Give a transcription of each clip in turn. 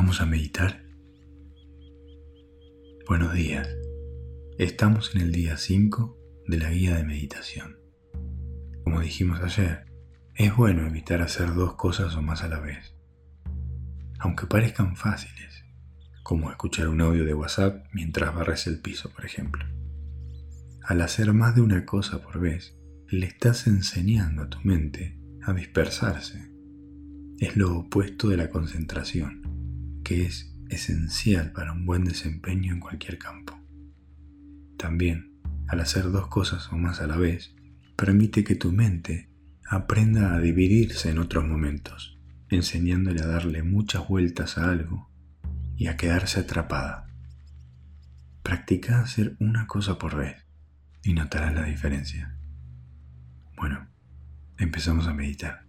Vamos a meditar. Buenos días. Estamos en el día 5 de la guía de meditación. Como dijimos ayer, es bueno evitar hacer dos cosas o más a la vez. Aunque parezcan fáciles, como escuchar un audio de WhatsApp mientras barres el piso, por ejemplo. Al hacer más de una cosa por vez, le estás enseñando a tu mente a dispersarse. Es lo opuesto de la concentración que es esencial para un buen desempeño en cualquier campo. También, al hacer dos cosas o más a la vez, permite que tu mente aprenda a dividirse en otros momentos, enseñándole a darle muchas vueltas a algo y a quedarse atrapada. Practica hacer una cosa por vez y notarás la diferencia. Bueno, empezamos a meditar.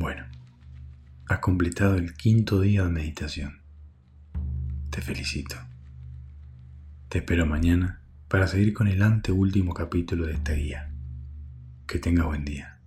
Bueno, has completado el quinto día de meditación. Te felicito. Te espero mañana para seguir con el anteúltimo capítulo de esta guía. Que tengas buen día.